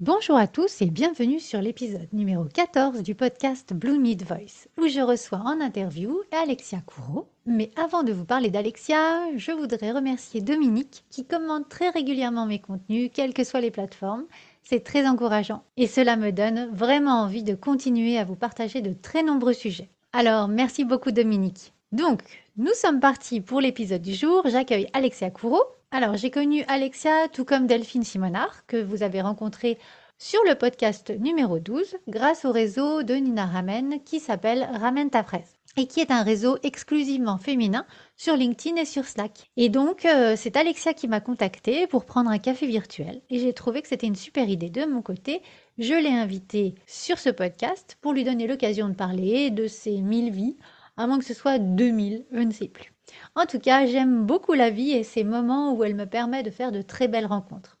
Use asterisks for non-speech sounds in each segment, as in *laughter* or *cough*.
Bonjour à tous et bienvenue sur l'épisode numéro 14 du podcast Blue Mid Voice, où je reçois en interview Alexia Courreau. Mais avant de vous parler d'Alexia, je voudrais remercier Dominique qui commente très régulièrement mes contenus, quelles que soient les plateformes. C'est très encourageant et cela me donne vraiment envie de continuer à vous partager de très nombreux sujets. Alors merci beaucoup Dominique. Donc, nous sommes partis pour l'épisode du jour. J'accueille Alexia Courreau. Alors, j'ai connu Alexia tout comme Delphine Simonard, que vous avez rencontré sur le podcast numéro 12, grâce au réseau de Nina Ramen qui s'appelle Ramen ta fraise et qui est un réseau exclusivement féminin sur LinkedIn et sur Slack. Et donc, euh, c'est Alexia qui m'a contactée pour prendre un café virtuel et j'ai trouvé que c'était une super idée de mon côté. Je l'ai invitée sur ce podcast pour lui donner l'occasion de parler de ses mille vies, à moins que ce soit 2000, je ne sais plus. En tout cas, j'aime beaucoup la vie et ces moments où elle me permet de faire de très belles rencontres.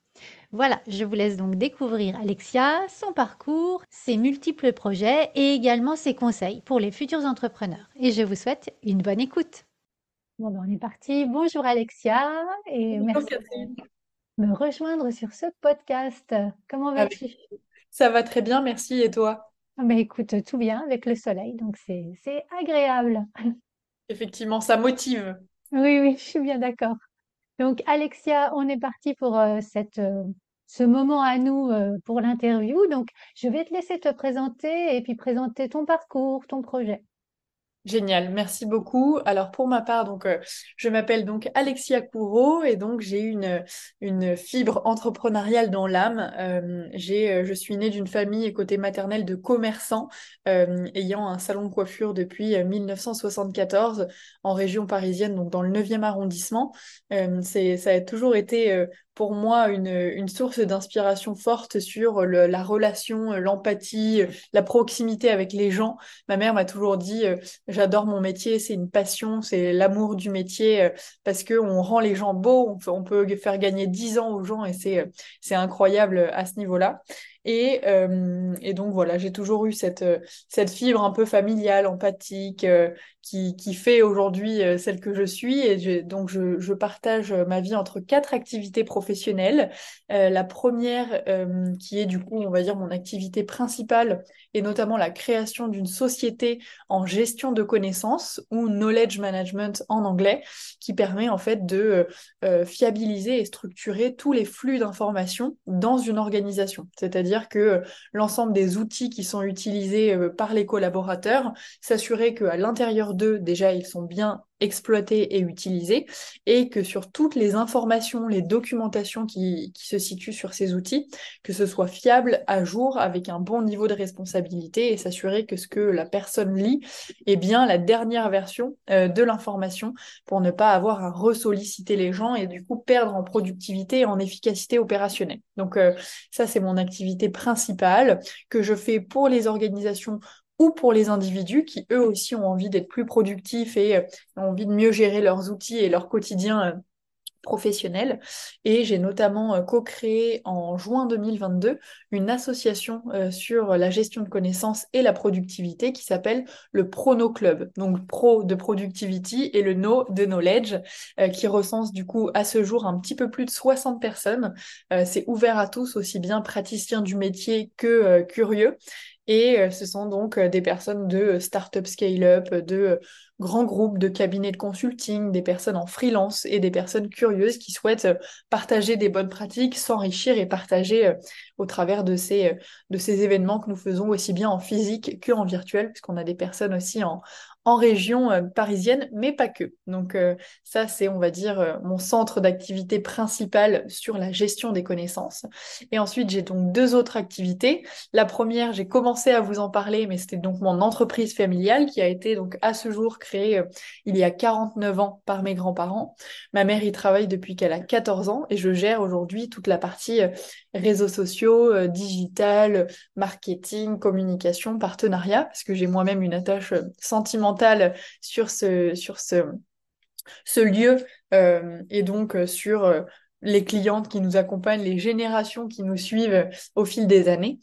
Voilà, je vous laisse donc découvrir Alexia, son parcours, ses multiples projets et également ses conseils pour les futurs entrepreneurs. Et je vous souhaite une bonne écoute. Bon, ben on est parti. Bonjour Alexia et merci de me rejoindre sur ce podcast. Comment vas-tu? Ça va très bien, merci. Et toi? Ah ben écoute, tout bien avec le soleil, donc c'est agréable. Effectivement, ça motive. Oui, oui, je suis bien d'accord. Donc Alexia, on est parti pour euh, euh, ce moment à nous euh, pour l'interview. Donc je vais te laisser te présenter et puis présenter ton parcours, ton projet. Génial, merci beaucoup. Alors pour ma part, donc euh, je m'appelle donc Alexia Courreau et donc j'ai une une fibre entrepreneuriale dans l'âme. Euh, j'ai euh, je suis née d'une famille côté maternelle de commerçants ayant un salon de coiffure depuis 1974 en région parisienne, donc dans le 9e arrondissement. c'est ça a toujours été pour moi une, source d'inspiration forte sur la relation, l'empathie, la proximité avec les gens. Ma mère m'a toujours dit j'adore mon métier, c'est une passion, c'est l'amour du métier euh, parce que on rend les gens beaux, on, peut faire gagner 10 ans aux gens et c'est euh, c'est incroyable à ce niveau-là. Et, euh, et, donc voilà, j'ai toujours eu cette, cette fibre un peu familiale, empathique, qui, fait aujourd'hui euh, celle que je suis. Et donc, je, je, partage ma vie entre quatre activités professionnelles. Euh, la première, euh, qui est du coup, on va dire, mon activité principale, et notamment la création d'une société en gestion de connaissances, ou knowledge management en anglais, qui permet en fait de fiabiliser et structurer tous les flux d'informations dans une organisation. C'est-à-dire que l'ensemble des outils qui sont utilisés par les collaborateurs, s'assurer qu'à l'intérieur déjà, ils sont bien exploités et utilisés, et que sur toutes les informations, les documentations qui, se situent sur ces outils, que ce soit fiable, à jour, avec un bon niveau de responsabilité, et s'assurer que ce que la personne lit est bien la dernière version euh, de l'information, pour ne pas avoir à ressolliciter les gens et du coup perdre en productivité et en efficacité opérationnelle. Donc euh, ça, c'est mon activité principale que je fais pour les organisations ou pour les individus qui eux aussi ont envie d'être plus productifs et euh, ont envie de mieux gérer leurs outils et leur quotidien euh, professionnel. Et j'ai notamment euh, co-créé en juin 2022 une association sur la gestion de connaissances et la productivité qui s'appelle le Prono Club. Donc pro de productivity et le no de knowledge qui recense du coup à ce jour un petit peu plus de 60 personnes. C'est ouvert à tous, aussi bien praticiens du métier que curieux. Et euh, ce sont donc euh, des personnes de euh, start-up scale-up, de grands groupes, de cabinets de consulting, des personnes en freelance et des personnes curieuses qui souhaitent partager des bonnes pratiques, s'enrichir et partager au travers de ces, de ces événements que nous faisons aussi bien en physique qu'en virtuel, puisqu'on a des personnes aussi en, en région euh, parisienne, mais pas que. Donc euh, ça, c'est, on va dire, euh, mon centre d'activité principal sur la gestion des connaissances. Et ensuite, j'ai donc deux autres activités. La première, j'ai commencé à vous en parler, mais c'était donc mon entreprise familiale qui a été donc à ce jour créé il y a 49 ans par mes grands-parents. Ma mère y travaille depuis qu'elle a 14 ans et je gère aujourd'hui toute la partie réseaux sociaux, digital, marketing, communication, partenariat, parce que j'ai moi-même une attache sentimentale sur ce, lieu et donc sur les clientes qui nous accompagnent, les générations qui nous suivent au fil des années.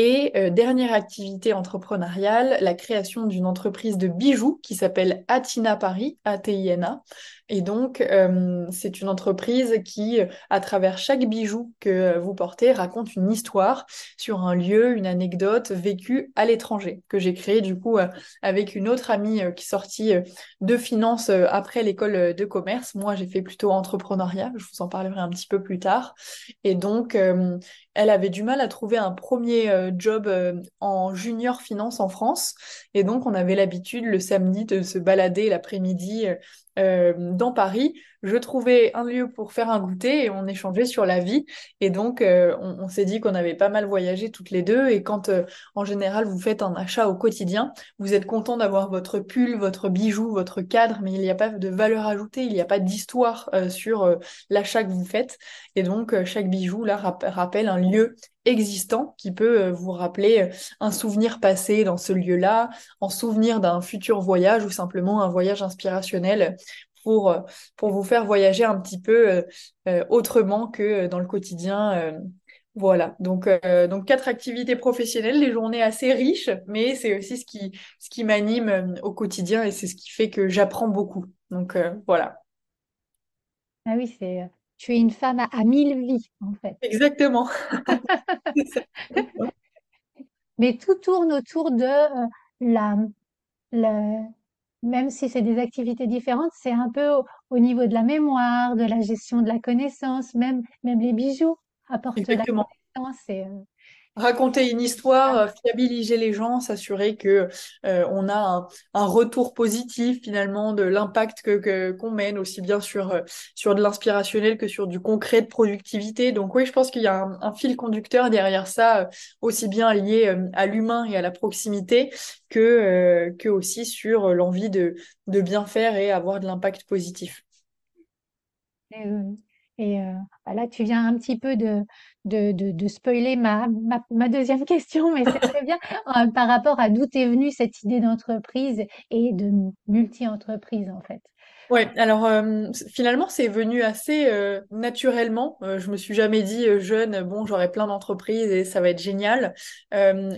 Et euh, dernière activité entrepreneuriale, la création d'une entreprise de bijoux qui s'appelle Atina Paris, A-T-I-N-A. Et donc, euh, c'est une entreprise qui, à travers chaque bijou que vous portez, raconte une histoire sur un lieu, une anecdote vécue à l'étranger, que j'ai créé du coup euh, avec une autre amie qui sortit de finance après l'école de commerce. Moi, j'ai fait plutôt entrepreneuriat, je vous en parlerai un petit peu plus tard. Et donc, elle avait du mal à trouver un premier euh, job euh, en junior finance en France. Et donc, on avait l'habitude le samedi de se balader l'après-midi euh, dans Paris je trouvais un lieu pour faire un goûter et on échangeait sur la vie. Et donc, euh, on, s'est dit qu'on avait pas mal voyagé toutes les deux. Et quand, euh, en général, vous faites un achat au quotidien, vous êtes content d'avoir votre pull, votre bijou, votre cadre, mais il n'y a pas de valeur ajoutée, il n'y a pas d'histoire euh, sur l'achat que vous faites. Et donc, chaque bijou, là, rappelle un lieu existant qui peut vous rappeler un souvenir passé dans ce lieu-là, en souvenir d'un futur voyage ou simplement un voyage inspirationnel pour, euh, pour vous faire voyager un petit peu euh, euh, autrement que dans le quotidien. Voilà, donc, donc quatre activités professionnelles, des journées assez riches, mais c'est aussi ce qui, ce qui m'anime au quotidien et c'est ce qui fait que j'apprends beaucoup. Donc voilà. Ah oui, c'est tu es une femme à, mille vies en fait. Exactement. *laughs* *laughs* mais tout tourne autour de la, la, même si c'est des activités différentes, c'est un peu au, niveau de la mémoire, de la gestion de la connaissance, même, même les bijoux apportent la connaissance. Et, euh, raconter une histoire, euh, fiabiliser les gens, s'assurer que euh, on a un, retour positif finalement de l'impact que qu'on mène aussi bien sur euh, sur de l'inspirationnel que sur du concret de productivité. Donc oui, je pense qu'il y a un, fil conducteur derrière ça, aussi bien lié à l'humain et à la proximité que que aussi sur l'envie de de bien faire et avoir de l'impact positif. Et euh, bah là, tu viens un petit peu de, de, de, spoiler ma, ma, deuxième *laughs* question, mais c'est très bien euh, par rapport à d'où est venue cette idée d'entreprise et de multi-entreprise, en fait. Ouais, alors euh, finalement c'est venu assez euh, naturellement. Euh, je me suis jamais dit jeune, bon j'aurai plein d'entreprises et ça va être génial.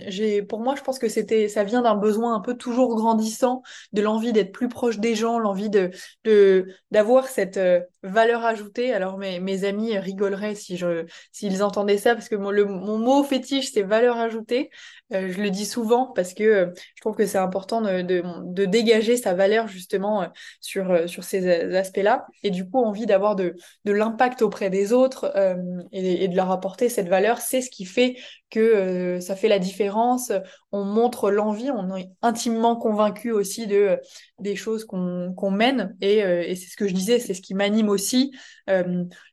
j'ai, pour moi, je pense que c'était, ça vient d'un besoin un peu toujours grandissant, de l'envie d'être plus proche des gens, l'envie de, de d'avoir cette valeur ajoutée. Alors mes, mes amis rigoleraient si je, s'ils entendaient ça parce que mon, le, mon mot fétiche c'est valeur ajoutée. je le dis souvent parce que je trouve que c'est important de, de, de, dégager sa valeur justement sur sur ces aspects-là, et du coup envie d'avoir de, de l'impact auprès des autres euh, et, de leur apporter cette valeur, c'est ce qui fait que euh, ça fait la différence. On montre l'envie, on est intimement convaincu aussi de des choses qu'on mène, et, euh, et c'est ce que je disais, c'est ce qui m'anime aussi.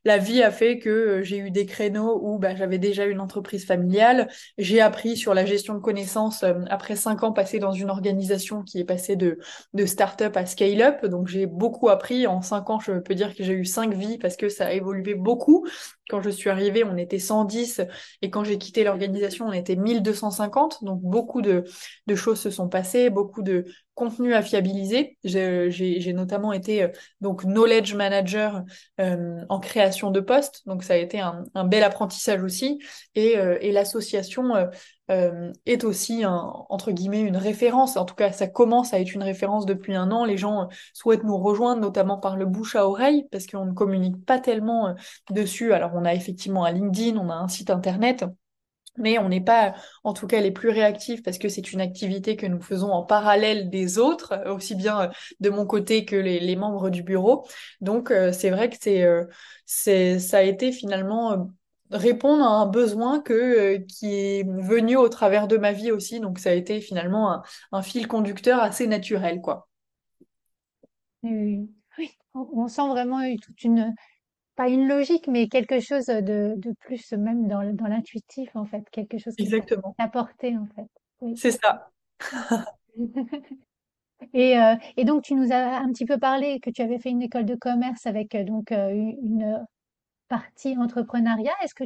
la vie a fait que j'ai eu des créneaux où bah, j'avais déjà une entreprise familiale, j'ai appris sur la gestion de connaissances après cinq ans passés dans une organisation qui est passée de, de start-up à scale-up, donc j'ai beaucoup appris. En cinq ans, je peux dire que j'ai eu cinq vies parce que ça a évolué beaucoup. Quand je suis arrivée, on était 110 et quand j'ai quitté l'organisation, on était 1250. Donc beaucoup de, de choses se sont passées, beaucoup de contenu à fiabiliser. J'ai notamment été euh, donc knowledge manager euh, en création de postes, donc ça a été un, un bel apprentissage aussi. Et, euh, et l'association est aussi un, entre guillemets une référence. En tout cas, ça commence à être une référence depuis un an. Les gens souhaitent nous rejoindre, notamment par le bouche à oreille, parce qu'on ne communique pas tellement dessus. Alors on a effectivement un LinkedIn, on a un site internet mais on n'est pas, en tout cas, les plus réactifs parce que c'est une activité que nous faisons en parallèle des autres, euh, aussi bien euh, de mon côté que les, membres du bureau. Donc, euh, c'est vrai que c'est, c'est, ça a été finalement répondre à un besoin que, qui est venu au travers de ma vie aussi. Donc, ça a été finalement un, un fil conducteur assez naturel, quoi. Oui, on sent vraiment toute une, pas une logique, mais quelque chose de, de plus même dans, dans l'intuitif, en fait, quelque chose qui Exactement. apporté, en fait. C'est ça. *laughs* Et, euh, et donc, tu nous as un petit peu parlé que tu avais fait une école de commerce avec euh, donc euh, une partie entrepreneuriat. Est-ce que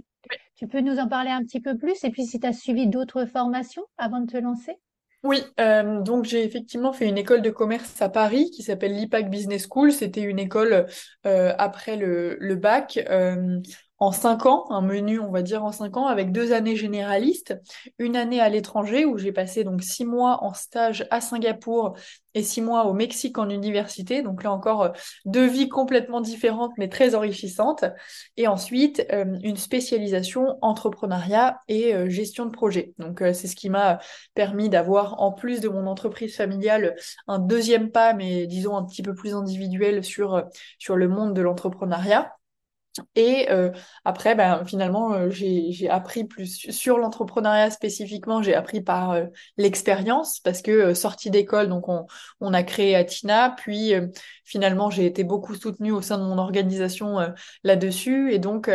tu peux nous en parler un petit peu plus? Et puis, si tu as suivi d'autres formations avant de te lancer? Oui, euh, donc j'ai effectivement fait une école de commerce à Paris qui s'appelle l'IPAC Business School. C'était une école euh, après le, le bac. Euh, en cinq ans, un menu, on va dire en cinq ans, avec deux années généralistes, une année à l'étranger où j'ai passé donc six mois en stage à Singapour et six mois au Mexique en université. Donc là encore, euh, deux vies complètement différentes mais très enrichissantes. Et ensuite, euh, une spécialisation entrepreneuriat et euh, gestion de projet. Donc c'est ce qui m'a permis d'avoir, en plus de mon entreprise familiale, un deuxième pas, mais disons un petit peu plus individuel sur, sur le monde de l'entrepreneuriat. Et euh, après, ben, finalement, euh, j'ai appris plus sur l'entrepreneuriat spécifiquement, j'ai appris par euh, l'expérience, parce que sortie d'école, donc on, on, a créé Atina, puis finalement j'ai été beaucoup soutenue au sein de mon organisation là-dessus, et donc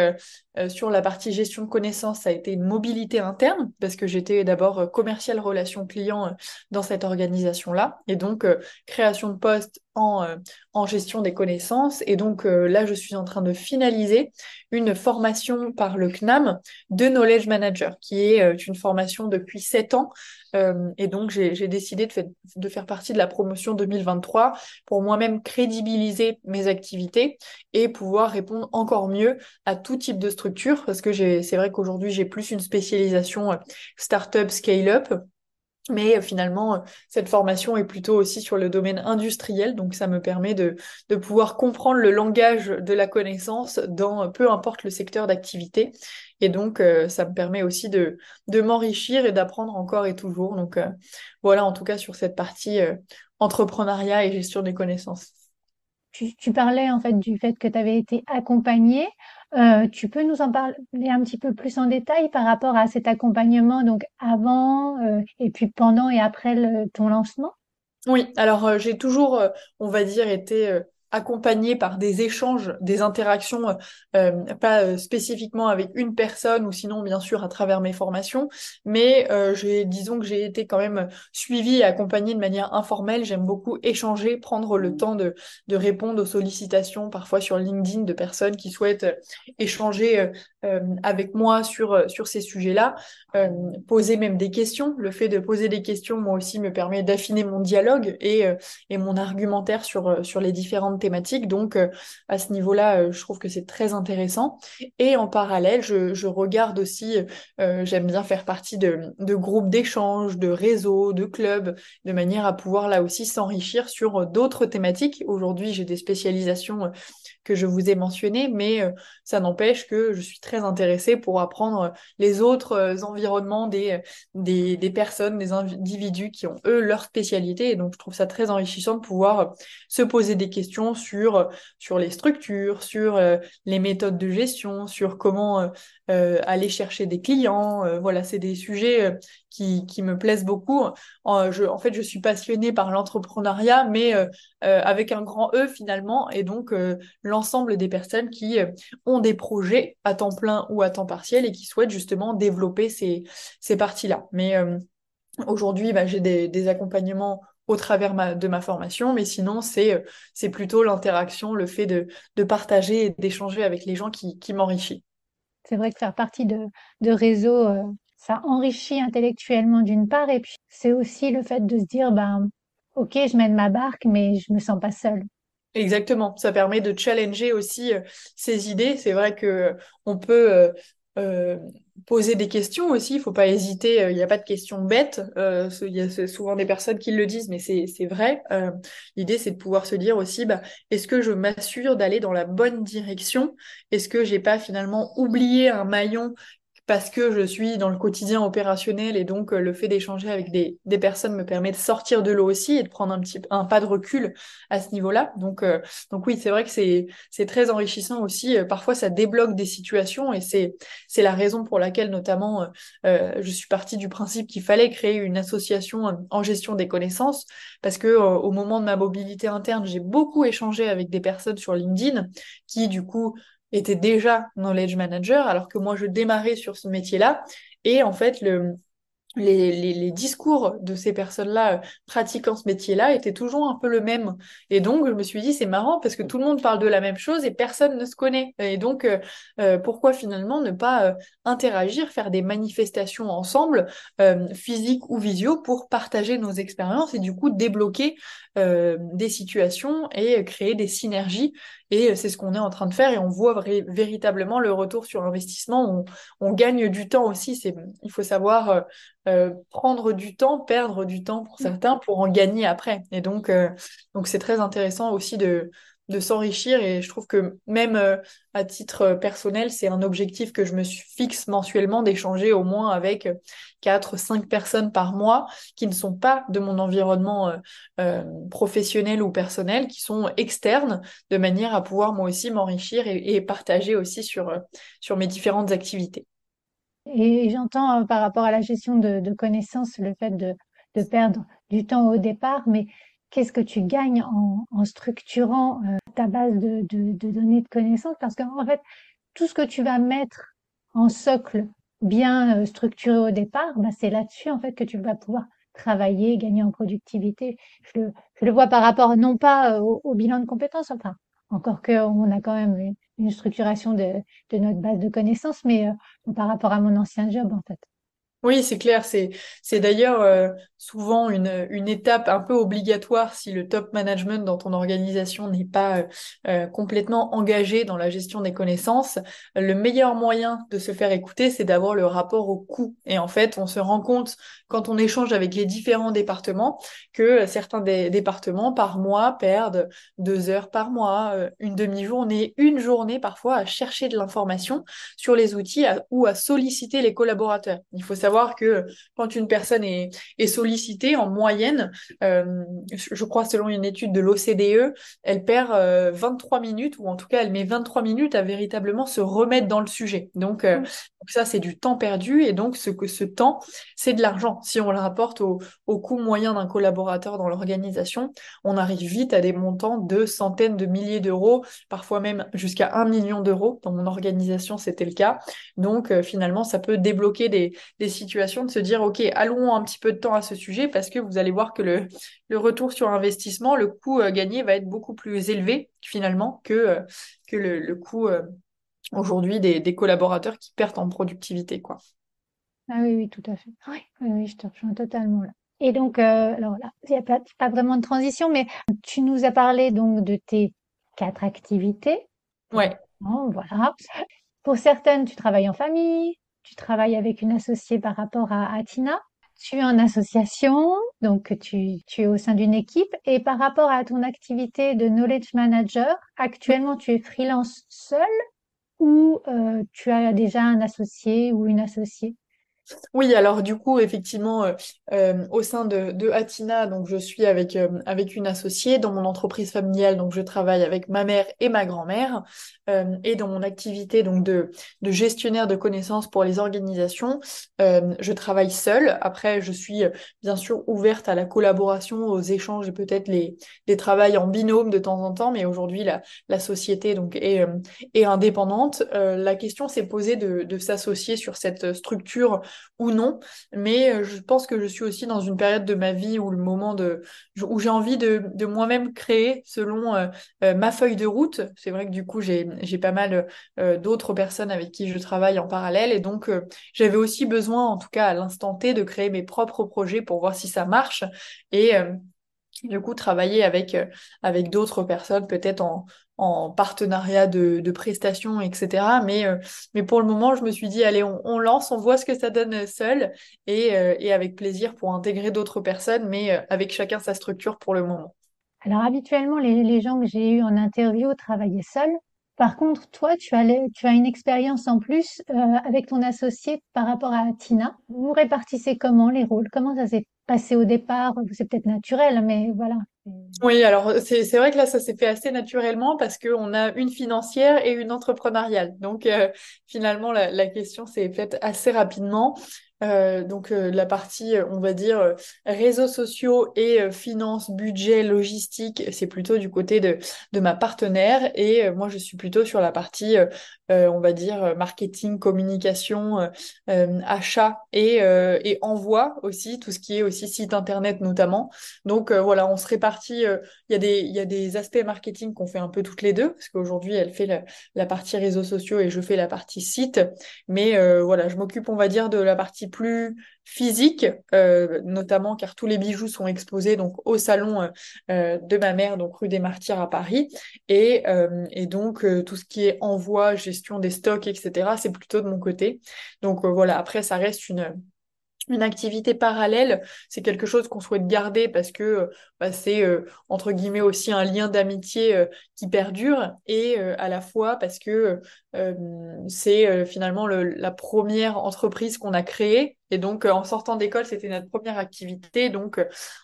sur la partie gestion de connaissances, ça a été une mobilité interne, parce que j'étais d'abord commercial relation client dans cette organisation-là, et donc création de postes en, en gestion des connaissances, et donc là je suis en train de finaliser une formation par le CNAM de Knowledge Manager, qui est euh, une formation depuis sept ans. Euh, et donc, j'ai décidé de, de, faire partie de la promotion 2023 pour moi-même crédibiliser mes activités et pouvoir répondre encore mieux à tout type de structure, parce que c'est vrai qu'aujourd'hui, j'ai plus une spécialisation euh, startup, scale-up mais euh, finalement, euh, cette formation est plutôt aussi sur le domaine industriel, donc ça me permet de, pouvoir comprendre le langage de la connaissance dans peu importe le secteur d'activité. Et donc, euh, ça me permet aussi de, de m'enrichir et d'apprendre encore et toujours. Donc, voilà, en tout cas, sur cette partie entrepreneuriat et gestion des connaissances. Tu, tu, parlais en fait du fait que tu avais été accompagnée. Euh, tu peux nous en parler un petit peu plus en détail par rapport à cet accompagnement, donc avant euh, et puis pendant et après ton lancement? Oui, alors euh, j'ai toujours, on va dire, été accompagné par des échanges, des interactions, euh, pas euh, spécifiquement avec une personne ou sinon bien sûr à travers mes formations, mais euh, j'ai, disons que j'ai été quand même suivi et accompagné de manière informelle. J'aime beaucoup échanger, prendre le temps de, de répondre aux sollicitations, parfois sur LinkedIn, de personnes qui souhaitent échanger avec moi sur, sur ces sujets-là, poser même des questions. Le fait de poser des questions, moi aussi, me permet d'affiner mon dialogue et, et mon argumentaire sur, sur les différentes thématiques. Donc, euh, à ce niveau-là, euh, je trouve que c'est très intéressant. Et en parallèle, je, regarde aussi, euh, j'aime bien faire partie de, de groupes d'échange, de réseaux, de clubs, de manière à pouvoir là aussi s'enrichir sur d'autres thématiques. Aujourd'hui, j'ai des spécialisations que je vous ai mentionné, mais euh, ça n'empêche que je suis très intéressée pour apprendre les autres euh, environnements des, des, personnes, des individus qui ont eux leur spécialité. Et donc je trouve ça très enrichissant de pouvoir euh, se poser des questions sur, sur les structures, sur les méthodes de gestion, sur comment aller chercher des clients. voilà, c'est des sujets qui, me plaisent beaucoup. En, fait, je suis passionnée par l'entrepreneuriat, mais euh, euh, avec un grand E finalement, et donc euh, l'ensemble des personnes qui ont des projets à temps plein ou à temps partiel et qui souhaitent justement développer ces, ces parties-là. Mais aujourd'hui, bah, j'ai des, accompagnements au travers de ma formation, mais sinon, c'est c'est plutôt l'interaction, le fait de, de partager et d'échanger avec les gens qui, qui m'enrichit. C'est vrai que faire partie de, de réseaux ça enrichit intellectuellement d'une part, et puis c'est aussi le fait de se dire, ben, ok, je mène ma barque, mais je me sens pas seule. Exactement, ça permet de challenger aussi euh, ses idées. C'est vrai que euh, on peut euh, euh, poser des questions aussi, il faut pas hésiter, il n'y a pas de questions bêtes, il y a souvent des personnes qui le disent, mais c'est vrai. L'idée, c'est de pouvoir se dire aussi, bah, est-ce que je m'assure d'aller dans la bonne direction? Est-ce que j'ai pas finalement oublié un maillon parce que je suis dans le quotidien opérationnel et donc euh, le fait d'échanger avec des, des, personnes me permet de sortir de l'eau aussi et de prendre un petit un pas de recul à ce niveau-là. Donc euh, donc oui, c'est vrai que c'est c'est très enrichissant aussi. Euh, parfois ça débloque des situations et c'est c'est la raison pour laquelle notamment je suis partie du principe qu'il fallait créer une association en gestion des connaissances parce que au moment de ma mobilité interne, j'ai beaucoup échangé avec des personnes sur LinkedIn qui du coup était déjà knowledge manager, alors que moi je démarrais sur ce métier-là. Et en fait, le, les, discours de ces personnes-là euh, pratiquant ce métier-là étaient toujours un peu le même. Et donc, je me suis dit, c'est marrant parce que tout le monde parle de la même chose et personne ne se connaît. Et donc, euh, euh, pourquoi finalement ne pas interagir, faire des manifestations ensemble, physiques ou visio, pour partager nos expériences et du coup débloquer des situations et créer des synergies et c'est ce qu'on est en train de faire et on voit véritablement le retour sur investissement. On, gagne du temps aussi. C'est, il faut savoir euh, euh, prendre du temps, perdre du temps pour certains pour en gagner après. Et donc, euh, donc c'est très intéressant aussi de, de s'enrichir et je trouve que même euh, à titre personnel, c'est un objectif que je me fixe mensuellement d'échanger au moins avec quatre, cinq personnes par mois qui ne sont pas de mon environnement euh, euh, professionnel ou personnel, qui sont externes, de manière à pouvoir moi aussi m'enrichir et, partager aussi sur, sur mes différentes activités. Et j'entends par rapport à la gestion de, de connaissances le fait de, de perdre du temps au départ, mais qu'est-ce que tu gagnes en, structurant euh, ta base de, données de connaissances? Parce qu'en fait, tout ce que tu vas mettre en socle bien euh, structuré au départ, bah, c'est là-dessus en fait que tu vas pouvoir travailler, gagner en productivité. Je le, vois par rapport non pas euh, au, bilan de compétences, enfin, encore qu'on a quand même une, structuration de, notre base de connaissances, mais par rapport à mon ancien job en fait. Oui, c'est clair. C'est, d'ailleurs euh, souvent une, une étape un peu obligatoire si le top management dans ton organisation n'est pas euh, euh, complètement engagé dans la gestion des connaissances. Le meilleur moyen de se faire écouter, c'est d'avoir le rapport au coût. Et en fait, on se rend compte quand on échange avec les différents départements que certains des départements par mois perdent deux heures par mois, une demi-journée, une journée parfois à chercher de l'information sur les outils ou à solliciter les collaborateurs. Il faut savoir que quand une personne est, sollicitée, en moyenne, euh, je crois selon une étude de l'OCDE, elle perd 23 euh, minutes, ou en tout cas elle met 23 minutes à véritablement se remettre dans le sujet. Donc, euh, ça, c'est du temps perdu, et donc ce, que ce temps, c'est de l'argent. Si on le rapporte au, au coût moyen d'un collaborateur dans l'organisation, on arrive vite à des montants de centaines de milliers d'euros, parfois même jusqu'à un million d'euros. Dans mon organisation, c'était le cas. Donc, finalement, ça peut débloquer des, des situation de se dire, OK, allons un petit peu de temps à ce sujet parce que vous allez voir que le, le retour sur investissement, le coût euh, gagné va être beaucoup plus élevé finalement que, euh, que le, le coût euh, aujourd'hui des, des, collaborateurs qui perdent en productivité. Quoi. Ah oui, oui, tout à fait. Oui, oui, je te rejoins totalement là. Et donc, alors là, il n'y a pas, pas vraiment de transition, mais tu nous as parlé donc de tes quatre activités. Ouais. voilà. Pour certaines, tu travailles en famille, tu travailles avec une associée par rapport à, Atina. Tu es en association, donc tu, tu es au sein d'une équipe. Et par rapport à ton activité de knowledge manager, actuellement tu es freelance seul ou euh, tu as déjà un associé ou une associée? Oui, alors du coup, effectivement, euh, euh, au sein de, de, Atina, donc je suis avec, euh, avec une associée dans mon entreprise familiale, donc je travaille avec ma mère et ma grand-mère, et dans mon activité donc de, de gestionnaire de connaissances pour les organisations, je travaille seule. Après, je suis bien sûr ouverte à la collaboration, aux échanges et peut-être les, les travails en binôme de temps en temps, mais aujourd'hui la, la société donc est, est indépendante. la question s'est posée de, de s'associer sur cette structure ou non. Mais euh, je pense que je suis aussi dans une période de ma vie où le moment de où j'ai envie de, de moi-même créer selon euh, euh, ma feuille de route. C'est vrai que du coup j'ai j'ai pas mal d'autres personnes avec qui je travaille en parallèle et donc j'avais aussi besoin, en tout cas à l'instant T, de créer mes propres projets pour voir si ça marche et du coup travailler avec avec d'autres personnes peut-être en, en partenariat de, prestations, etc. Mais, euh, mais pour le moment, je me suis dit, allez, on, lance, on voit ce que ça donne seul et, euh, et avec plaisir pour intégrer d'autres personnes, mais euh, avec chacun sa structure pour le moment. Alors habituellement, les, les gens que j'ai eus en interview travaillaient seuls. Par contre, toi, tu as, tu as une expérience en plus avec ton associé par rapport à Tina. Vous répartissez comment les rôles? Comment ça s'est passé au départ? C'est peut-être naturel, mais voilà. Oui, alors c'est vrai que là, ça s'est fait assez naturellement parce qu'on a une financière et une entrepreneuriale. Donc euh, finalement, la, question s'est faite assez rapidement. Euh, donc euh, la partie, euh, on va dire, réseaux sociaux et finances, budget, logistique, c'est plutôt du côté de, de ma partenaire et moi je suis plutôt sur la partie, on va dire, marketing, communication, achat et, envoi aussi, tout ce qui est aussi site internet notamment. Donc voilà, on se répartit, il y, a des, aspects marketing qu'on fait un peu toutes les deux, parce qu'aujourd'hui elle fait la, partie réseaux sociaux et je fais la partie site, mais voilà, je m'occupe, on va dire, de la partie plus physique, euh, notamment car tous les bijoux sont exposés au salon euh, euh, de ma mère, donc rue des Martyrs à Paris, et, et donc tout ce qui est envoi, gestion des stocks, etc., c'est plutôt de mon côté. Donc voilà, après ça reste une une activité parallèle, c'est quelque chose qu'on souhaite garder parce que bah, c'est entre guillemets aussi un lien d'amitié qui perdure et à la fois parce que c'est finalement la première entreprise qu'on a créée. Et donc en sortant d'école c'était notre première activité. Donc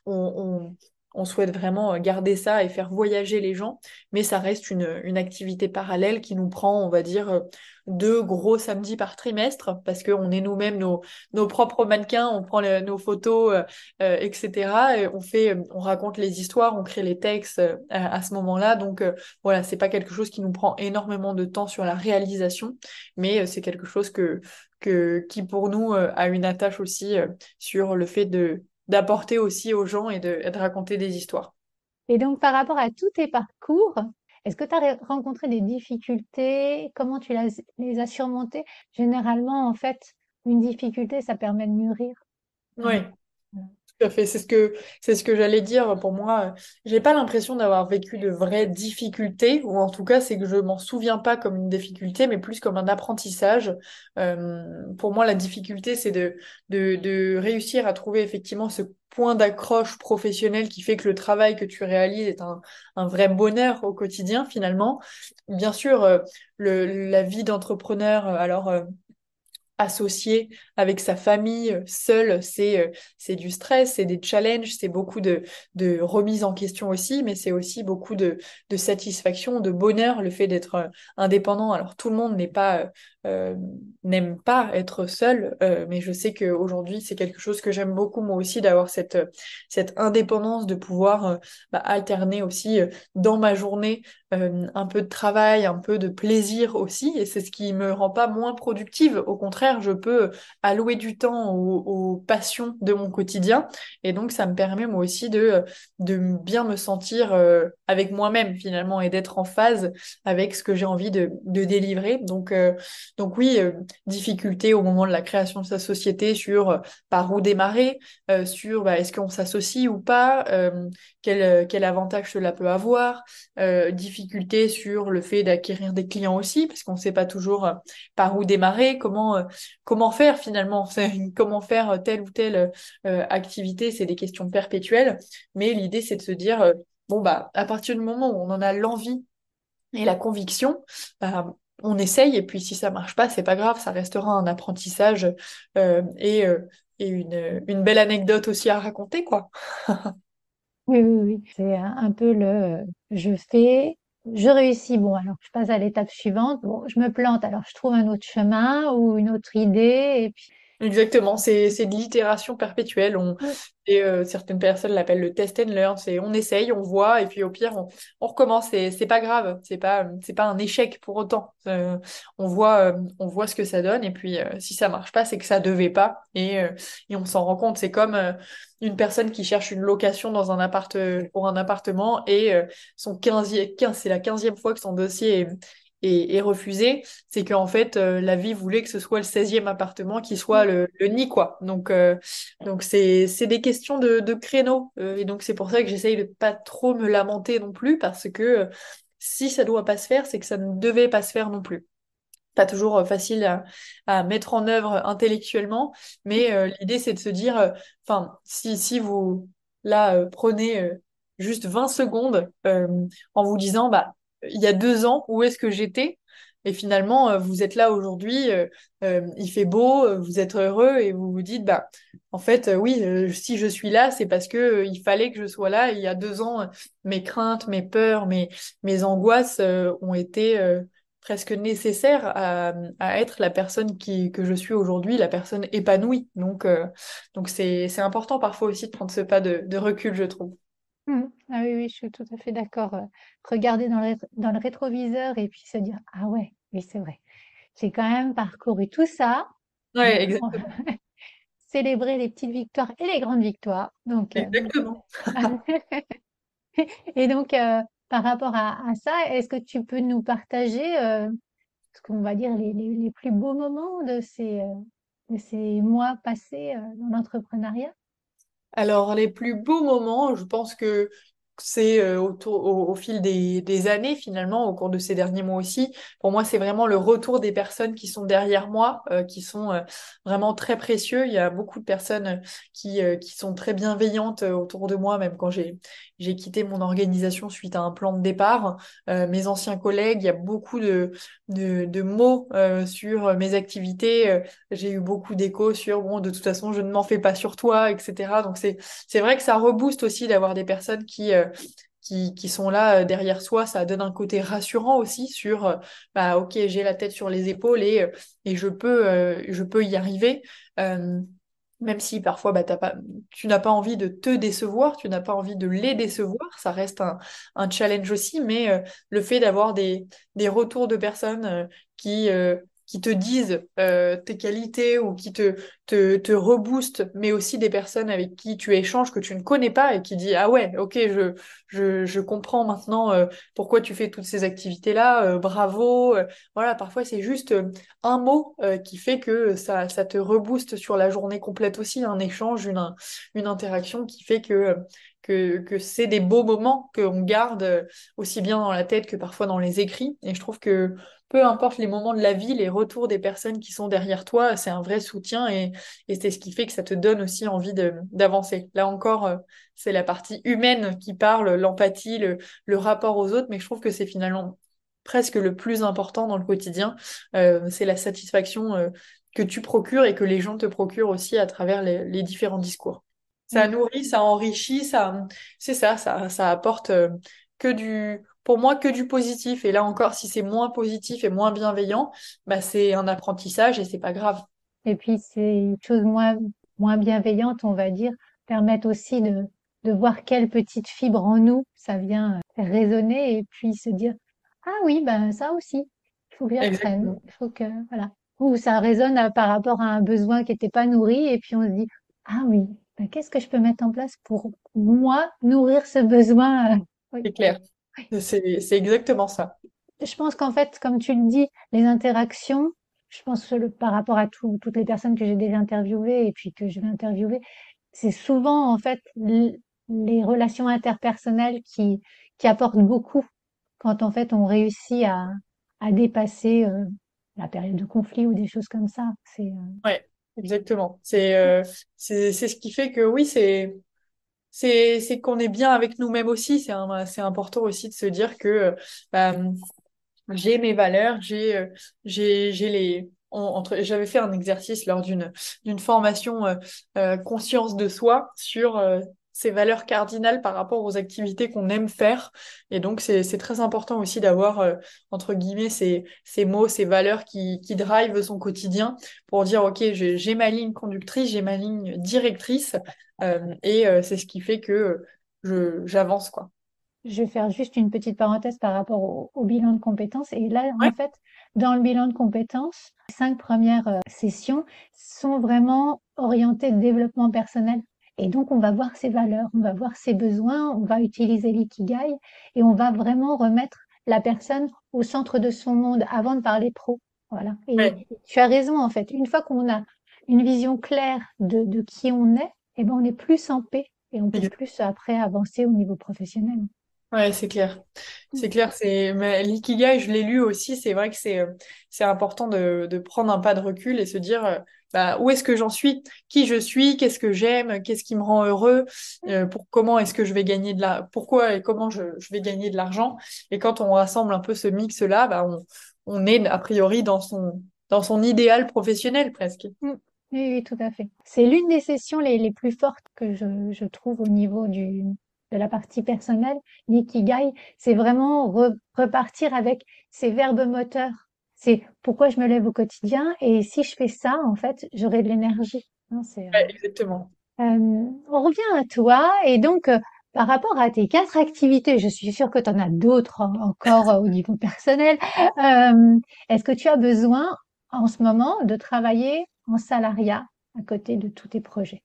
on, on souhaite vraiment garder ça et faire voyager les gens, mais ça reste une, activité parallèle qui nous prend, on va dire, deux gros samedis par trimestre, parce qu'on est nous-mêmes nos, propres mannequins, on prend nos photos, euh, euh, etc. Et on fait, on raconte les histoires, on crée les textes euh, à, ce moment-là. Donc voilà, c'est pas quelque chose qui nous prend énormément de temps sur la réalisation, mais c'est quelque chose qui pour nous a une attache aussi sur le fait de d'apporter aussi aux gens et de, de raconter des histoires. Et donc, par rapport à tous tes parcours, est-ce que tu as rencontré des difficultés? Comment tu les as surmontées? Généralement, en fait, une difficulté, ça permet de mûrir. Oui, C'est ce que, c'est ce que j'allais dire. Pour moi, j'ai pas l'impression d'avoir vécu de vraies difficultés, ou en tout cas, c'est que je m'en souviens pas comme une difficulté, mais plus comme un apprentissage. Euh, pour moi, la difficulté, c'est de, de, de réussir à trouver effectivement ce point d'accroche professionnel qui fait que le travail que tu réalises est un, un vrai bonheur au quotidien finalement. Bien sûr, euh, le, la vie d'entrepreneur, euh, alors associé avec sa famille, seul, c'est c'est du stress, c'est des challenges, c'est beaucoup de, remise en question aussi, mais c'est aussi beaucoup de, de satisfaction, de bonheur, le fait d'être indépendant. Alors tout le monde n'est pas euh, n'aime pas être seul, euh, mais je sais qu'aujourd'hui, c'est quelque chose que j'aime beaucoup, moi aussi, d'avoir cette, cette indépendance, de pouvoir euh, bah, alterner aussi dans ma journée un peu de travail, un peu de plaisir aussi, et c'est ce qui me rend pas moins productive. Au contraire, je peux allouer du temps aux, passions de mon quotidien, et donc ça me permet moi aussi de, de bien me sentir avec moi-même finalement et d'être en phase avec ce que j'ai envie de, de délivrer. Donc donc oui, euh, difficulté au moment de la création de sa société sur euh, par où démarrer, euh, sur bah, est-ce qu'on s'associe ou pas, quel, quel avantage cela peut avoir, difficulté sur le fait d'acquérir des clients aussi, parce qu'on ne sait pas toujours par où démarrer, comment, comment faire finalement, *laughs* comment faire telle ou telle activité, c'est des questions perpétuelles, mais l'idée c'est de se dire, bon bah à partir du moment où on en a l'envie et la conviction, bah, on essaye et puis si ça marche pas, c'est pas grave, ça restera un apprentissage euh, et, euh, une, belle anecdote aussi à raconter, quoi. *laughs* oui, oui, oui. C'est un peu le je fais, je réussis. Bon, alors je passe à l'étape suivante. Je me plante, alors je trouve un autre chemin ou une autre idée et puis Exactement, c'est de l'itération perpétuelle. On, et euh, certaines personnes l'appellent le test and learn. C'est on essaye, on voit, et puis au pire, on, on recommence. C'est pas grave, c'est pas pas un échec pour autant. Euh, on voit euh, on voit ce que ça donne, et puis si ça marche pas, c'est que ça devait pas, et, et on s'en rend compte. C'est comme une personne qui cherche une location dans un appart pour un appartement et son 15, 15 c'est la quinzième fois que son dossier est, et, refusé, c'est qu'en fait, euh, la vie voulait que ce soit le 16e appartement qui soit le, nid, quoi. Donc, euh, donc c'est, c'est des questions de, de créneaux. Euh, et donc, c'est pour ça que j'essaye de pas trop me lamenter non plus, parce que si ça doit pas se faire, c'est que ça ne devait pas se faire non plus. Pas toujours facile à, à, mettre en œuvre intellectuellement, mais l'idée, c'est de se dire, enfin, si, si vous, là, prenez juste 20 secondes en vous disant, bah, il y a deux ans, où est-ce que j'étais? Et finalement, euh, vous êtes là aujourd'hui, euh, euh, il fait beau, vous êtes heureux et vous vous dites, bah, en fait, oui, si je suis là, c'est parce que il fallait que je sois là. Il y a deux ans, mes craintes, mes peurs, mes, angoisses ont été presque nécessaire à, être la personne que je suis aujourd'hui, la personne épanouie. Donc, donc c'est, important parfois aussi de prendre ce pas de recul, je trouve. Mmh. Ah oui, oui, je suis tout à fait d'accord. regarder dans le, dans le rétroviseur et puis se dire, ah ouais, oui, c'est vrai. J'ai quand même parcouru tout ça. Ouais, exactement. *laughs* célébrer les petites victoires et les grandes victoires. Donc, exactement. *laughs* et donc, par rapport à, ça, est-ce que tu peux nous partager, ce qu'on va dire, les, les, les, plus beaux moments de ces, de ces mois passés dans l'entrepreneuriat? Alors, les plus beaux moments, je pense que c'est euh, au, fil des, années finalement, au cours de ces derniers mois aussi. Pour moi, c'est vraiment le retour des personnes qui sont derrière moi, euh, qui sont euh, vraiment très précieux. Il y a beaucoup de personnes qui, qui sont très bienveillantes autour de moi, même quand j'ai j'ai quitté mon organisation suite à un plan de départ. mes anciens collègues, il y a beaucoup de, de, de mots sur mes activités. j'ai eu beaucoup d'échos sur bon, de toute façon, je ne m'en fais pas sur toi, etc. Donc c'est c'est vrai que ça rebooste aussi d'avoir des personnes qui qui, qui, sont là euh, derrière soi, ça donne un côté rassurant aussi sur euh, bah ok j'ai la tête sur les épaules et, euh, et je peux je peux y arriver. Même si parfois bah, pas, tu n'as pas envie de te décevoir, tu n'as pas envie de les décevoir, ça reste un, un challenge aussi, mais le fait d'avoir des, des retours de personnes qui, qui te disent euh, tes qualités ou qui te, te, te reboostent, mais aussi des personnes avec qui tu échanges que tu ne connais pas et qui disent ah ouais, ok, je, je, je comprends maintenant euh, pourquoi tu fais toutes ces activités-là, euh, bravo. voilà, parfois c'est juste un mot qui fait que ça, ça te rebooste sur la journée complète aussi, un échange, une, une interaction qui fait que que, que c'est des beaux moments qu'on garde aussi bien dans la tête que parfois dans les écrits. Et je trouve que peu importe les moments de la vie, les retours des personnes qui sont derrière toi, c'est un vrai soutien et, c'est ce qui fait que ça te donne aussi envie d'avancer. Là encore, euh, c'est la partie humaine qui parle, l'empathie, le, le, rapport aux autres, mais je trouve que c'est finalement presque le plus important dans le quotidien. Euh, c'est la satisfaction euh, que tu procures et que les gens te procurent aussi à travers les, différents discours. Ça nourrit, ça enrichit, ça, c'est ça, ça, ça apporte que du pour moi que du positif. Et là encore, si c'est moins positif et moins bienveillant, bah, c'est un apprentissage et c'est pas grave. Et puis, c'est une chose moins, moins bienveillante, on va dire, permettre aussi de, de voir quelle petite fibre en nous ça vient euh, résonner et puis se dire, ah oui, ben, ça aussi, il faut que j'apprenne. Il faut que, voilà. Ou ça résonne euh, par rapport à un besoin qui n'était pas nourri et puis on se dit, ah oui, ben, qu'est-ce que je peux mettre en place pour moi nourrir ce besoin? Euh, c'est clair. C'est exactement ça. Je pense qu'en fait, comme tu le dis, les interactions, je pense que par rapport à toutes les personnes que j'ai déjà interviewées et puis que je vais interviewer, c'est souvent en fait les relations interpersonnelles qui, qui apportent beaucoup quand en fait on réussit à, à dépasser euh, la période de conflit ou des choses comme ça. C'est euh... ouais, exactement. C'est euh, c'est ce qui fait que oui, c'est c'est qu'on est bien avec nous-mêmes aussi. C'est important aussi de se dire que bah, j'ai mes valeurs, j'ai euh, les j'avais fait un exercice lors d'une d'une formation euh, euh, conscience de soi sur ces valeurs cardinales par rapport aux activités qu'on aime faire. Et donc, c'est très important aussi d'avoir, entre guillemets, ces, ces mots, ces valeurs qui, qui drivent son quotidien pour dire, OK, j'ai ma ligne conductrice, j'ai ma ligne directrice. Euh, et euh, c'est ce qui fait que j'avance, quoi. Je vais faire juste une petite parenthèse par rapport au, bilan de compétences. Et là, en fait, dans le bilan de compétences, les cinq premières euh, sessions sont vraiment orientées développement personnel. Et donc, on va voir ses valeurs, on va voir ses besoins, on va utiliser l'ikigai et on va vraiment remettre la personne au centre de son monde avant de parler pro. Voilà. Et tu as raison, en fait. Une fois qu'on a une vision claire de, de qui on est, eh ben, on est plus en paix et on peut plus après avancer au niveau professionnel. Ouais, c'est clair. Mm. C'est clair, c'est l'ikigai, je l'ai lu aussi, c'est vrai que c'est euh, c'est important de, de prendre un pas de recul et se dire euh, bah, où est-ce que j'en suis, qui je suis, qu'est-ce que j'aime, qu'est-ce qui me rend heureux, euh, pour comment est-ce que je vais gagner de la pourquoi et comment je, je vais gagner de l'argent? Et quand on rassemble un peu ce mix là, bah on, on est a priori dans son dans son idéal professionnel presque. Mm. Oui, oui, tout à fait. C'est l'une des sessions les, les plus fortes que je, je trouve au niveau du, de la partie personnelle, l'ikigai, c'est vraiment repartir avec ces verbes moteurs. C'est pourquoi je me lève au quotidien et si je fais ça, en fait, j'aurai de l'énergie. c'est, exactement. on revient à toi et donc par rapport à tes quatre activités, je suis sûre que tu en as d'autres encore au niveau personnel. Est-ce que tu as besoin en ce moment de travailler en salariat à côté de tous tes projets?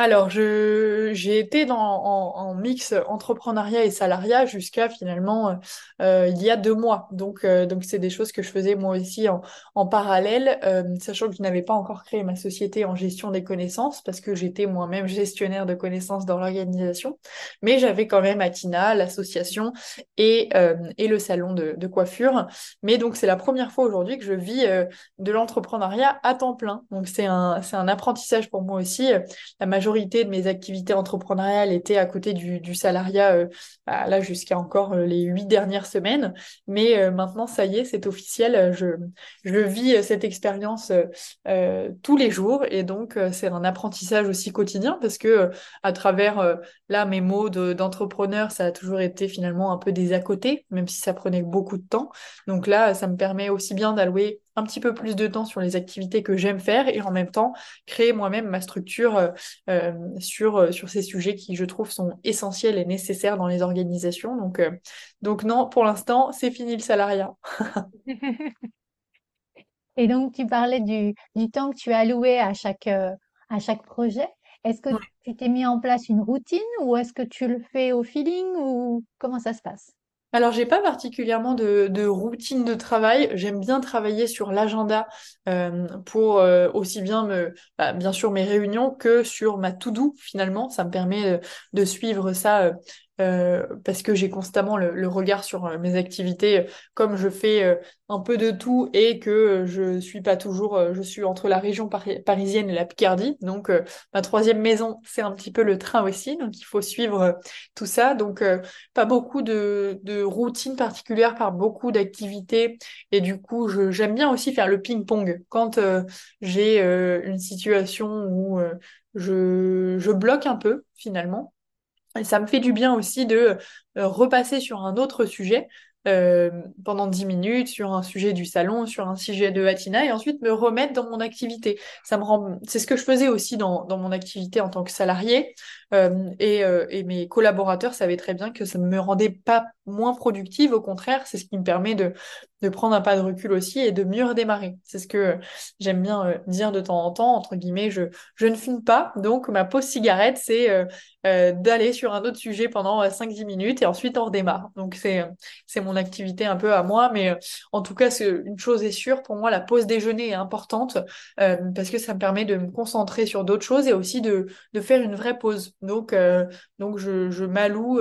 Alors, j'ai été en, mix entrepreneuriat et salariat jusqu'à finalement euh, il y a deux mois. Donc, euh, donc c'est des choses que je faisais moi aussi en, en parallèle, euh, sachant que je n'avais pas encore créé ma société en gestion des connaissances parce que j'étais moi-même gestionnaire de connaissances dans l'organisation. Mais j'avais quand même Atina, l'association et, et le salon de, coiffure. Mais donc, c'est la première fois aujourd'hui que je vis de l'entrepreneuriat à temps plein. Donc, c'est un, un apprentissage pour moi aussi. La majorité de mes activités entrepreneuriales étaient à côté du, salariat, euh, bah, là jusqu'à encore euh, les huit dernières semaines. Mais euh, maintenant, ça y est, c'est officiel. Je, je vis cette expérience tous les jours et donc c'est un apprentissage aussi quotidien parce que à travers là mes mots d'entrepreneur, ça a toujours été finalement un peu des à côté, même si ça prenait beaucoup de temps. Donc là, ça me permet aussi bien d'allouer un petit peu plus de temps sur les activités que j'aime faire et en même temps créer moi-même ma structure euh, euh, sur, euh, sur ces sujets qui, je trouve, sont essentiels et nécessaires dans les organisations. Donc, donc non, pour l'instant, c'est fini le salariat. *laughs* et donc, tu parlais du, du, temps que tu as alloué à chaque, à chaque projet. Est-ce que tu t'es mis en place une routine ou est-ce que tu le fais au feeling ou comment ça se passe? Alors, j'ai pas particulièrement de, routine de travail. J'aime bien travailler sur l'agenda euh, pour euh, aussi bien me, bah, bien sûr mes réunions que sur ma to-do finalement. Ça me permet de, de suivre ça euh, euh, parce que j'ai constamment le, regard sur euh, mes activités, comme je fais euh, un peu de tout et que je suis pas toujours, je suis entre la région parisienne et la Picardie, donc ma troisième maison, c'est un petit peu le train aussi, donc il faut suivre tout ça, donc pas beaucoup de, de routine particulière par beaucoup d'activités. Et du coup j'aime bien aussi faire le ping-pong. Quand j'ai une situation où je bloque un peu finalement et ça me fait du bien aussi de euh, repasser sur un autre sujet euh, pendant 10 minutes sur un sujet du salon, sur un sujet de Atina, et ensuite me remettre dans mon activité. Ça me rend, c'est ce que je faisais aussi dans, dans mon activité en tant que salarié, euh, et, euh, et, mes collaborateurs savaient très bien que ça ne me rendait pas moins productive, au contraire, c'est ce qui me permet de, de prendre un pas de recul aussi et de mieux redémarrer. C'est ce que j'aime bien euh, dire de temps en temps, entre guillemets, je, je ne fume pas, donc ma pause cigarette, c'est euh, euh, d'aller sur un autre sujet pendant 5-10 minutes et ensuite on redémarre. Donc c'est c'est mon activité un peu à moi, mais en tout cas, une chose est sûre, pour moi, la pause déjeuner est importante parce que ça me permet de me concentrer sur d'autres choses et aussi de, de faire une vraie pause. Donc, donc je, je m'alloue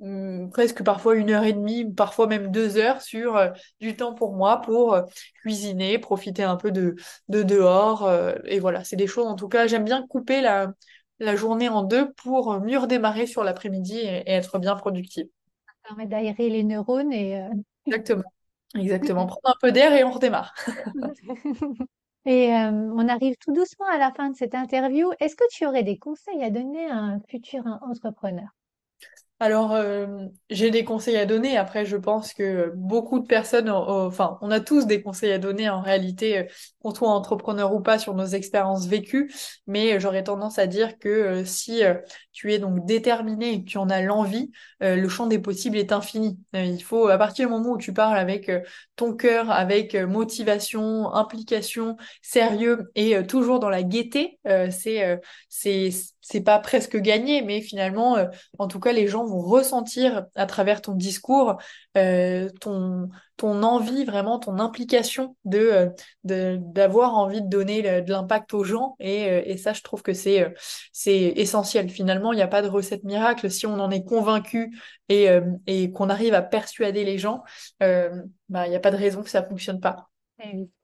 Hum, presque parfois une heure et demie, parfois même deux heures sur euh, du temps pour moi, pour euh, cuisiner, profiter un peu de, de dehors. Euh, et voilà, c'est des choses, en tout cas, j'aime bien couper la, la journée en deux pour mieux redémarrer sur l'après-midi et, être bien productive. Ça permet d'aérer les neurones et... Exactement, exactement. *laughs* Prendre un peu d'air et on redémarre. *laughs* Et on arrive tout doucement à la fin de cette interview. Est-ce que tu aurais des conseils à donner à un futur entrepreneur? Alors, euh, j'ai des conseils à donner. Après, je pense que beaucoup de personnes, enfin, on a tous des conseils à donner en réalité, euh, qu'on soit entrepreneur ou pas, sur nos expériences vécues. Mais euh, j'aurais tendance à dire que si tu es donc déterminé et que tu en as l'envie, le champ des possibles est infini. il faut, à partir du moment où tu parles avec ton cœur, avec motivation, implication, sérieux et toujours dans la gaieté, c'est, c'est c'est pas presque gagné, mais finalement, euh, en tout cas, les gens vont ressentir à travers ton discours euh, ton, ton envie, vraiment ton implication de euh, d'avoir envie de donner de l'impact aux gens. Et, et, ça, je trouve que c'est c'est essentiel. Finalement, il n'y a pas de recette miracle. Si on en est convaincu et, et qu'on arrive à persuader les gens, bah, il n'y a pas de raison que ça fonctionne pas.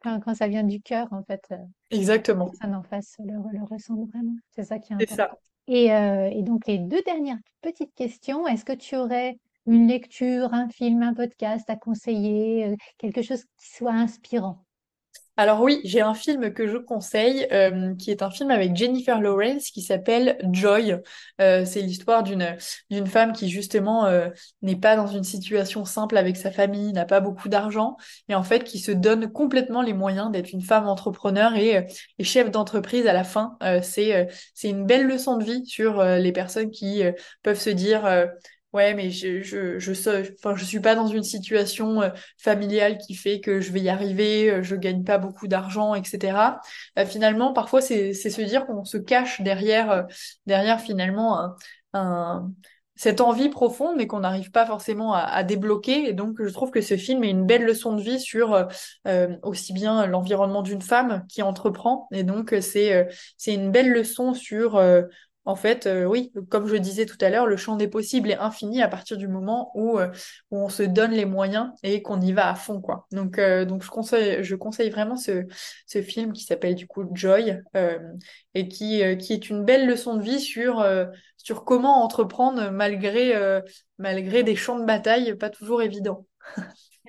Quand, quand, ça vient du cœur, en fait. Exactement. Ça en face le, le ressent vraiment. C'est ça qui est important. Ça. Et, euh, et, donc, les deux dernières petites questions. Est-ce que tu aurais une lecture, un film, un podcast à conseiller, euh, quelque chose qui soit inspirant? Alors oui, j'ai un film que je conseille, euh, qui est un film avec Jennifer Lawrence qui s'appelle Joy. Euh, c'est l'histoire d'une d'une femme qui justement euh, n'est pas dans une situation simple avec sa famille, n'a pas beaucoup d'argent, et en fait qui se donne complètement les moyens d'être une femme entrepreneur et, et chef d'entreprise à la fin. c'est c'est une belle leçon de vie sur les personnes qui peuvent se dire Ouais, mais je, je, je, enfin, je suis pas dans une situation euh, familiale qui fait que je vais y arriver, euh, je gagne pas beaucoup d'argent, etc. Bah, finalement, parfois, c'est, c'est se dire qu'on se cache derrière, euh, derrière finalement un, un, cette envie profonde, mais qu'on n'arrive pas forcément à, à, débloquer. Et donc, je trouve que ce film est une belle leçon de vie sur aussi bien l'environnement d'une femme qui entreprend. Et donc, c'est, c'est une belle leçon sur en fait, euh, oui, comme je disais tout à l'heure, le champ des possibles est infini à partir du moment où, euh, où on se donne les moyens et qu'on y va à fond, quoi. Donc, euh, donc je conseille, je conseille vraiment ce, ce film qui s'appelle du coup Joy et qui, qui est une belle leçon de vie sur, sur comment entreprendre malgré, malgré des champs de bataille pas toujours évidents.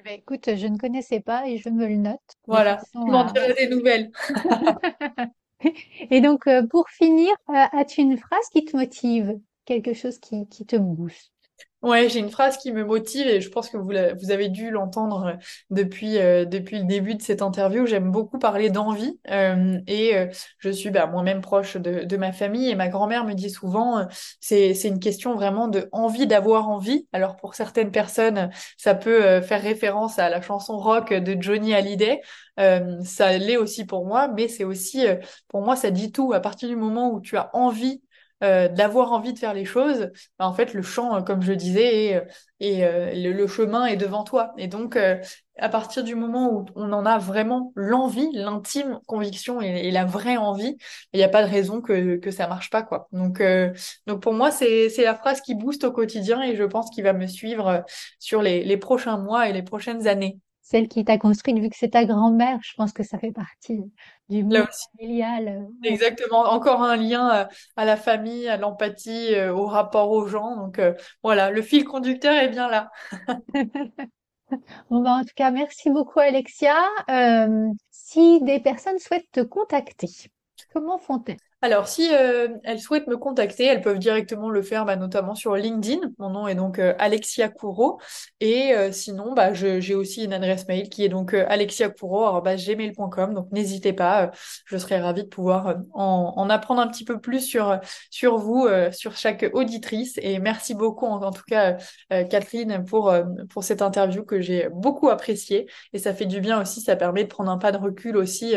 Ben, écoute, je ne connaissais pas et je me le note. Voilà, tu m'en diras des nouvelles. *laughs* Et donc, euh, pour finir, euh, as-tu une phrase qui te motive, quelque chose qui, qui te booste? Ouais, j'ai une phrase qui me motive et je pense que vous, avez dû l'entendre euh, depuis, euh, depuis le début de cette interview. J'aime beaucoup parler d'envie euh, et je suis bah, moi-même proche de, de, ma famille et ma grand-mère me dit souvent c'est, c'est une question vraiment de envie d'avoir envie. Alors pour certaines personnes, ça peut faire référence à la chanson rock de Johnny Hallyday. ça l'est aussi pour moi, mais c'est aussi, pour moi, ça dit tout. À partir du moment où tu as envie euh, d'avoir envie de faire les choses, bah, en fait, le champ, euh, comme je disais, et, euh, le, chemin est devant toi. Et donc, à partir du moment où on en a vraiment l'envie, l'intime conviction et, la vraie envie, il n'y a pas de raison que, que ça marche pas, quoi. Donc, donc pour moi, c'est, c'est la phrase qui booste au quotidien et je pense qu'il va me suivre sur les, les prochains mois et les prochaines années celle qui t'a construite, vu que c'est ta grand-mère, je pense que ça fait partie du monde familial. Euh, Exactement, encore un lien euh, à la famille, à l'empathie, euh, au rapport aux gens. Donc voilà, le fil conducteur est bien là. *laughs* bon, bah, en tout cas, merci beaucoup Alexia. si des personnes souhaitent te contacter, comment font-elles? Alors, si euh, elles souhaitent me contacter, elles peuvent directement le faire, bah, notamment sur LinkedIn. Mon nom est donc euh, Alexia Couro. Et euh, sinon, bah, j'ai aussi une adresse mail qui est donc alexiacouro.gmail.com. Donc, n'hésitez pas. je serai ravie de pouvoir en, apprendre un petit peu plus sur, vous, sur chaque auditrice. Et merci beaucoup, en, tout cas, Catherine, pour, cette interview que j'ai beaucoup appréciée. Et ça fait du bien aussi. Ça permet de prendre un pas de recul aussi.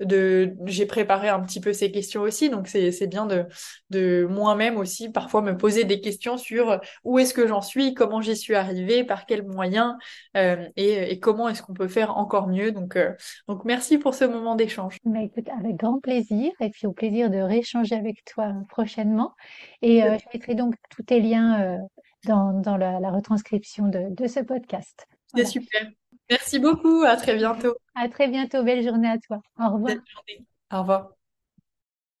J'ai préparé un petit peu ces questions aussi donc c'est bien de, de moi-même aussi parfois me poser des questions sur où est-ce que j'en suis, comment j'y suis arrivée, par quels moyens euh, et, comment est-ce qu'on peut faire encore mieux. Donc, euh, donc merci pour ce moment d'échange. Bah, écoute, avec grand plaisir et puis au plaisir de rééchanger avec toi prochainement. Et euh, je mettrai donc tous tes liens dans, dans la, retranscription de, de ce podcast. C'est super. Merci beaucoup. À très bientôt. À très bientôt. Belle journée à toi. Au revoir. Belle journée. Au revoir.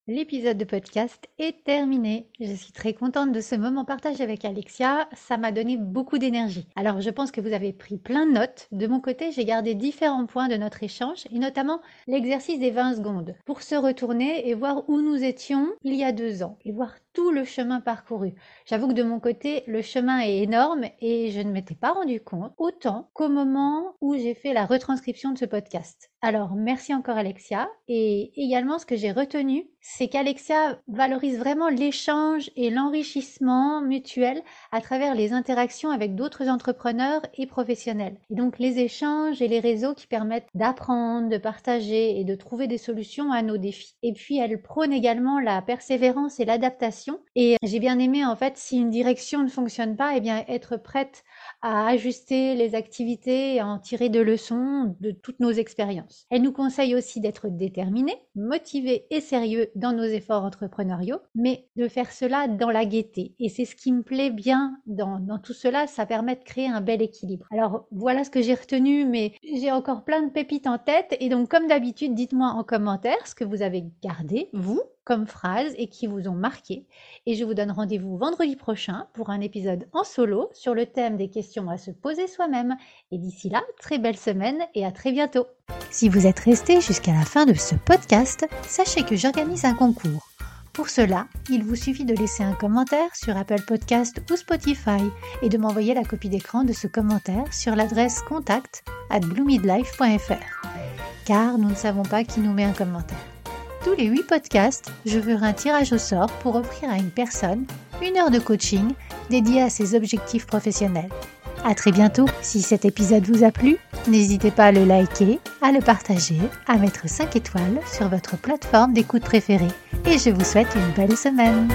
L'épisode de podcast est terminé. Je suis très contente de ce moment partagé avec Alexia. Ça m'a donné beaucoup d'énergie. Alors, je pense que vous avez pris plein de notes. De mon côté, j'ai gardé différents points de notre échange et notamment l'exercice des 20 secondes pour se retourner et voir où nous étions il y a deux ans et voir tout le chemin parcouru. J'avoue que de mon côté, le chemin est énorme et je ne m'étais pas rendu compte autant qu'au moment où j'ai fait la retranscription de ce podcast. Alors, merci encore Alexia. Et également, ce que j'ai retenu, c'est qu'Alexia valorise vraiment l'échange et l'enrichissement mutuel à travers les interactions avec d'autres entrepreneurs et professionnels. Et donc, les échanges et les réseaux qui permettent d'apprendre, de partager et de trouver des solutions à nos défis. Et puis, elle prône également la persévérance et l'adaptation et j'ai bien aimé, en fait, si une direction ne fonctionne pas, eh bien, être prête à ajuster les activités à en tirer de leçons de toutes nos expériences. Elle nous conseille aussi d'être déterminés, motivés et sérieux dans nos efforts entrepreneuriaux, mais de faire cela dans la gaieté. Et c'est ce qui me plaît bien dans, dans tout cela, ça permet de créer un bel équilibre. Alors voilà ce que j'ai retenu, mais j'ai encore plein de pépites en tête. Et donc comme d'habitude, dites-moi en commentaire ce que vous avez gardé, vous, comme phrase et qui vous ont marqué. Et je vous donne rendez-vous vendredi prochain pour un épisode en solo sur le thème des questions à se poser soi-même. Et d'ici là, très belle semaine et à très bientôt. Si vous êtes resté jusqu'à la fin de ce podcast, sachez que j'organise un concours. Pour cela, il vous suffit de laisser un commentaire sur Apple Podcast ou Spotify et de m'envoyer la copie d'écran de ce commentaire sur l'adresse contact at bloomidlife.fr. Car nous ne savons pas qui nous met un commentaire. Tous les 8 podcasts, je ferai un tirage au sort pour offrir à une personne une heure de coaching dédiée à ses objectifs professionnels. À très bientôt. Si cet épisode vous a plu, n'hésitez pas à le liker, à le partager, à mettre 5 étoiles sur votre plateforme d'écoute préférée. Et je vous souhaite une belle semaine.